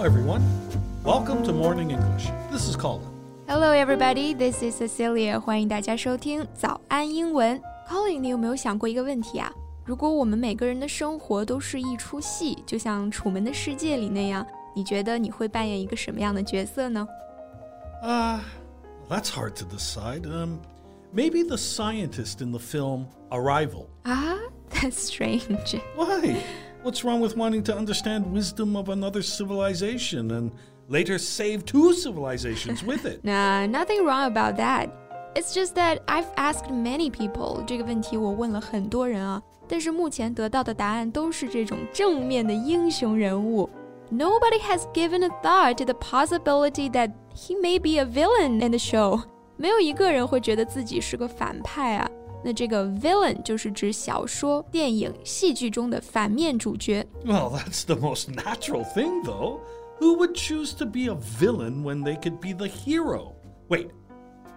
Hello, everyone. Welcome to Morning English. This is Colin. Hello, everybody. This is Cecilia. 欢迎大家收听早安英文。Colin，你有没有想过一个问题啊？如果我们每个人的生活都是一出戏，就像《楚门的世界》里那样，你觉得你会扮演一个什么样的角色呢？Uh, that's hard to decide. Um, maybe the scientist in the film Arrival. Ah, that's strange. Why? What's wrong with wanting to understand wisdom of another civilization and later save two civilizations with it? nah, nothing wrong about that. It's just that I've asked many people 这个问题，我问了很多人啊，但是目前得到的答案都是这种正面的英雄人物。Nobody has given a thought to the possibility that he may be a villain in the show. 没有一个人会觉得自己是个反派啊。 那这个 villain 就是指小说、电影、戏剧中的反面主角。Well, that's the most natural thing, though. Who would choose to be a villain when they could be the hero? Wait,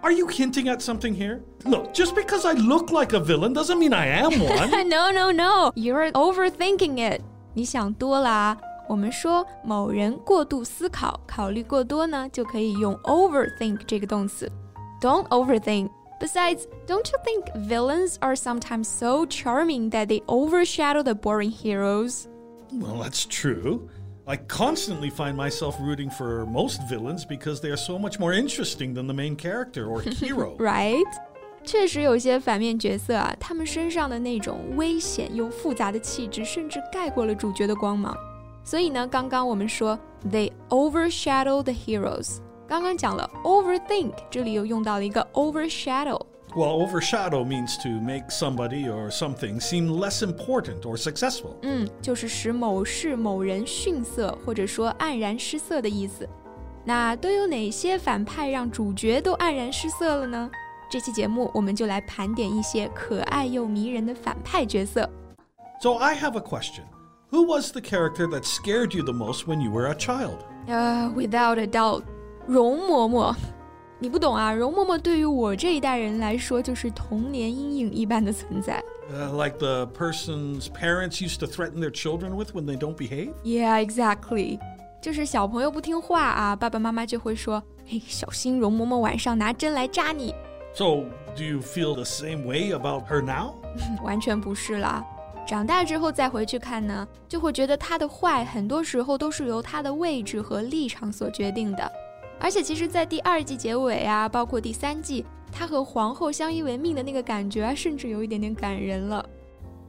are you hinting at something here? Look, just because I look like a villain doesn't mean I am one. no, no, no. You're overthinking it. 你想多啦。我们说某人过度思考、考虑过多呢，就可以用 overthink 这个动词。Don't overthink. Besides, don't you think villains are sometimes so charming that they overshadow the boring heroes? Well, that's true. I constantly find myself rooting for most villains because they are so much more interesting than the main character or hero. right? 确实有些反面角色啊，他们身上的那种危险又复杂的气质，甚至盖过了主角的光芒。所以呢，刚刚我们说 they overshadow the heroes， 刚刚讲了 overthink，这里又用到了一个 overshadow。Well, overshadow means to make somebody or something seem less important or successful. 嗯，就是使某事某人逊色，或者说黯然失色的意思。那都有哪些反派让主角都黯然失色了呢？这期节目我们就来盘点一些可爱又迷人的反派角色。So I have a question. Who was the character that scared you the most when you were a child? Uh, without a doubt, 容嬷嬷。你不懂啊，容嬷嬷对于我这一代人来说就是童年阴影一般的存在。Uh, like the person's parents used to threaten their children with when they don't behave? Yeah, exactly. 就是小朋友不听话啊，爸爸妈妈就会说：“嘿，小心容嬷嬷晚上拿针来扎你。” So, do you feel the same way about her now? 完全不是啦。长大之后再回去看呢，就会觉得她的坏很多时候都是由她的位置和立场所决定的。而且其实，在第二季结尾啊，包括第三季，他和皇后相依为命的那个感觉啊，甚至有一点点感人了。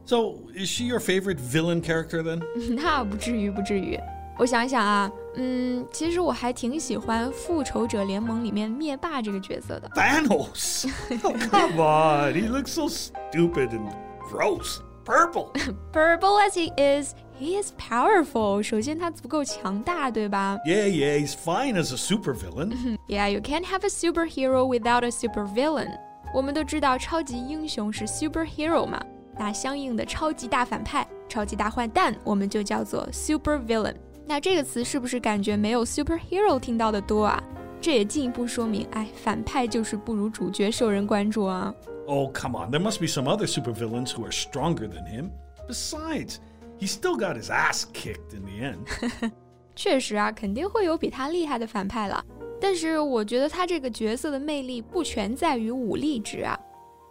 So is she your favorite villain character then？那不至于，不至于。我想一想啊，嗯，其实我还挺喜欢《复仇者联盟》里面灭霸这个角色的。Thanos，come on，he looks so stupid and gross。purple. purple as he is, he is powerful. 首先他足够强大，对吧？Yeah, yeah, he's fine as a supervillain. yeah, you can't have a superhero without a supervillain. 我们都知道超级英雄是 superhero 嘛，那相应的超级大反派、超级大坏蛋，我们就叫做 supervillain。那这个词是不是感觉没有 superhero 听到的多啊？这也进一步说明，哎，反派就是不如主角受人关注啊。 Oh, come on. There must be some other supervillains who are stronger than him. Besides, he still got his ass kicked in the end. 确实啊，肯定会有比他厉害的反派了。但是我觉得他这个角色的魅力不全在于武力值啊。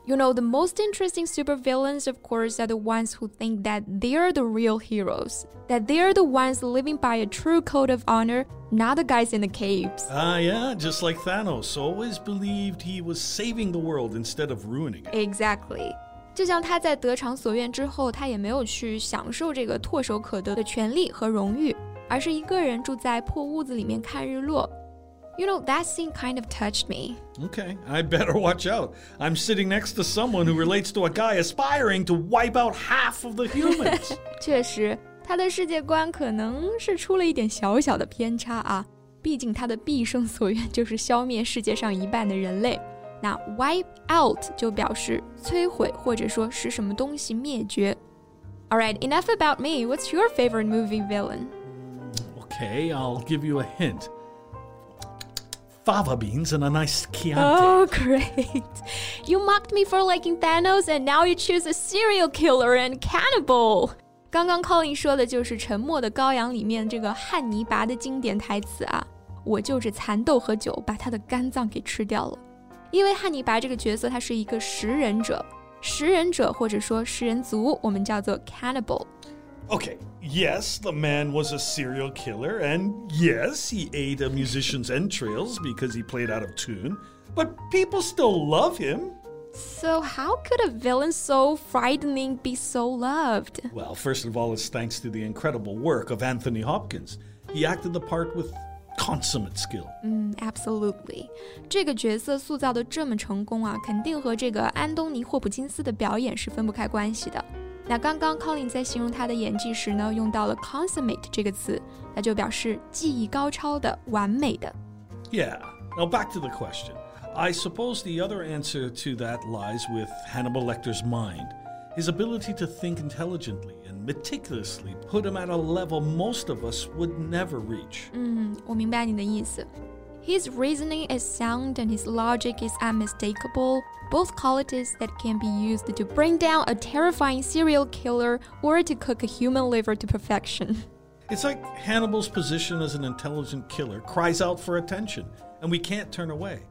You know, the most interesting supervillains, of course, are the ones who think that they're the real heroes, that they're the ones living by a true code of honor, not the guys in the caves. Ah, uh, yeah, just like Thanos always believed he was saving the world instead of ruining it. Exactly. 就像他在得偿所愿之后，他也没有去享受这个唾手可得的权利和荣誉，而是一个人住在破屋子里面看日落。 you know, that scene kind of touched me. Okay, I better watch out. I'm sitting next to someone who relates to a guy aspiring to wipe out half of the humans. 确实，他的世界观可能是出了一点小小的偏差啊。毕竟他的毕生所愿就是消灭世界上一半的人类。那 wipe out 就表示摧毁或者说使什么东西灭绝。Alright, enough about me. What's your favorite movie villain? Okay, I'll give you a hint fava beans and a nice Chianti. Oh, great. You mocked me for liking Thanos, and now you choose a serial killer and cannibal. 刚刚 Colin 说的就是《沉默的羔羊》里面这个汉尼拔的经典台词啊，我就着蚕豆和酒把他的肝脏给吃掉了。因为汉尼拔这个角色他是一个食人者，食人者或者说食人族，我们叫做 cannibal。 Okay, yes, the man was a serial killer, and yes, he ate a musician's entrails because he played out of tune, but people still love him. So, how could a villain so frightening be so loved? Well, first of all, it's thanks to the incredible work of Anthony Hopkins. He acted the part with consummate skill. 嗯，absolutely，这个角色塑造的这么成功啊，肯定和这个安东尼·霍普金斯的表演是分不开关系的。 那刚刚 Colin 在形容他的演技时呢，用到了 consummate 这个词，那就表示技艺高超的、完美的。Yeah. Now back to the question. I suppose the other answer to that lies with Hannibal Lecter's mind. His ability to think intelligently and meticulously put him at a level most of us would never reach. 嗯，我明白你的意思。 his reasoning is sound and his logic is unmistakable, both qualities that can be used to bring down a terrifying serial killer or to cook a human liver to perfection. It's like Hannibal's position as an intelligent killer cries out for attention, and we can't turn away.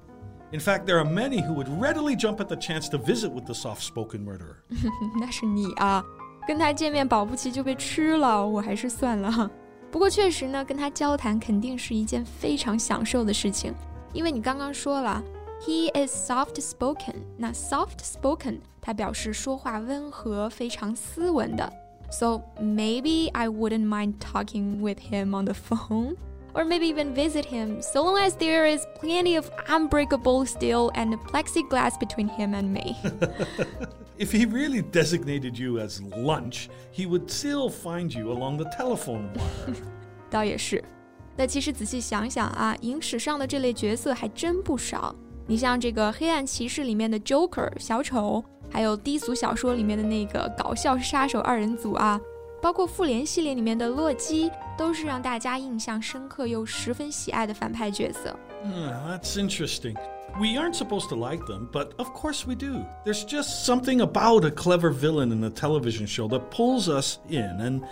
In fact, there are many who would readily jump at the chance to visit with the soft spoken murderer. 那是你啊，跟他见面保不齐就被吃了，我还是算了。 不过确实呢，跟他交谈肯定是一件非常享受的事情，因为你刚刚说了，he is soft spoken。那 soft spoken 它表示说话温和、非常斯文的。So maybe I wouldn't mind talking with him on the phone. Or maybe even visit him, so long as there is plenty of unbreakable steel and plexiglass between him and me. if he really designated you as lunch, he would still find you along the telephone wire. 倒也是。那其实仔细想想啊，影史上的这类角色还真不少。你像这个《黑暗骑士》里面的 Joker 小丑，还有低俗小说里面的那个搞笑杀手二人组啊，包括复联系列里面的洛基，都是让大家印象深刻又十分喜爱的反派角色。Mm, that's interesting. We aren't supposed to like them, but of course we do. There's just something about a clever villain in a television show that pulls us in and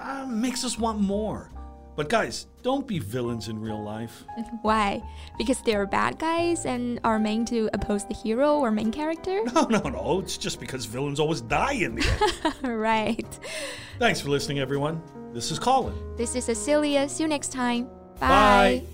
uh, makes us want more. But guys, don't be villains in real life. Why? Because they're bad guys and are meant to oppose the hero or main character? No, no, no. It's just because villains always die in the end. right. Thanks for listening, everyone. This is Colin. This is Cecilia. See you next time. Bye. Bye.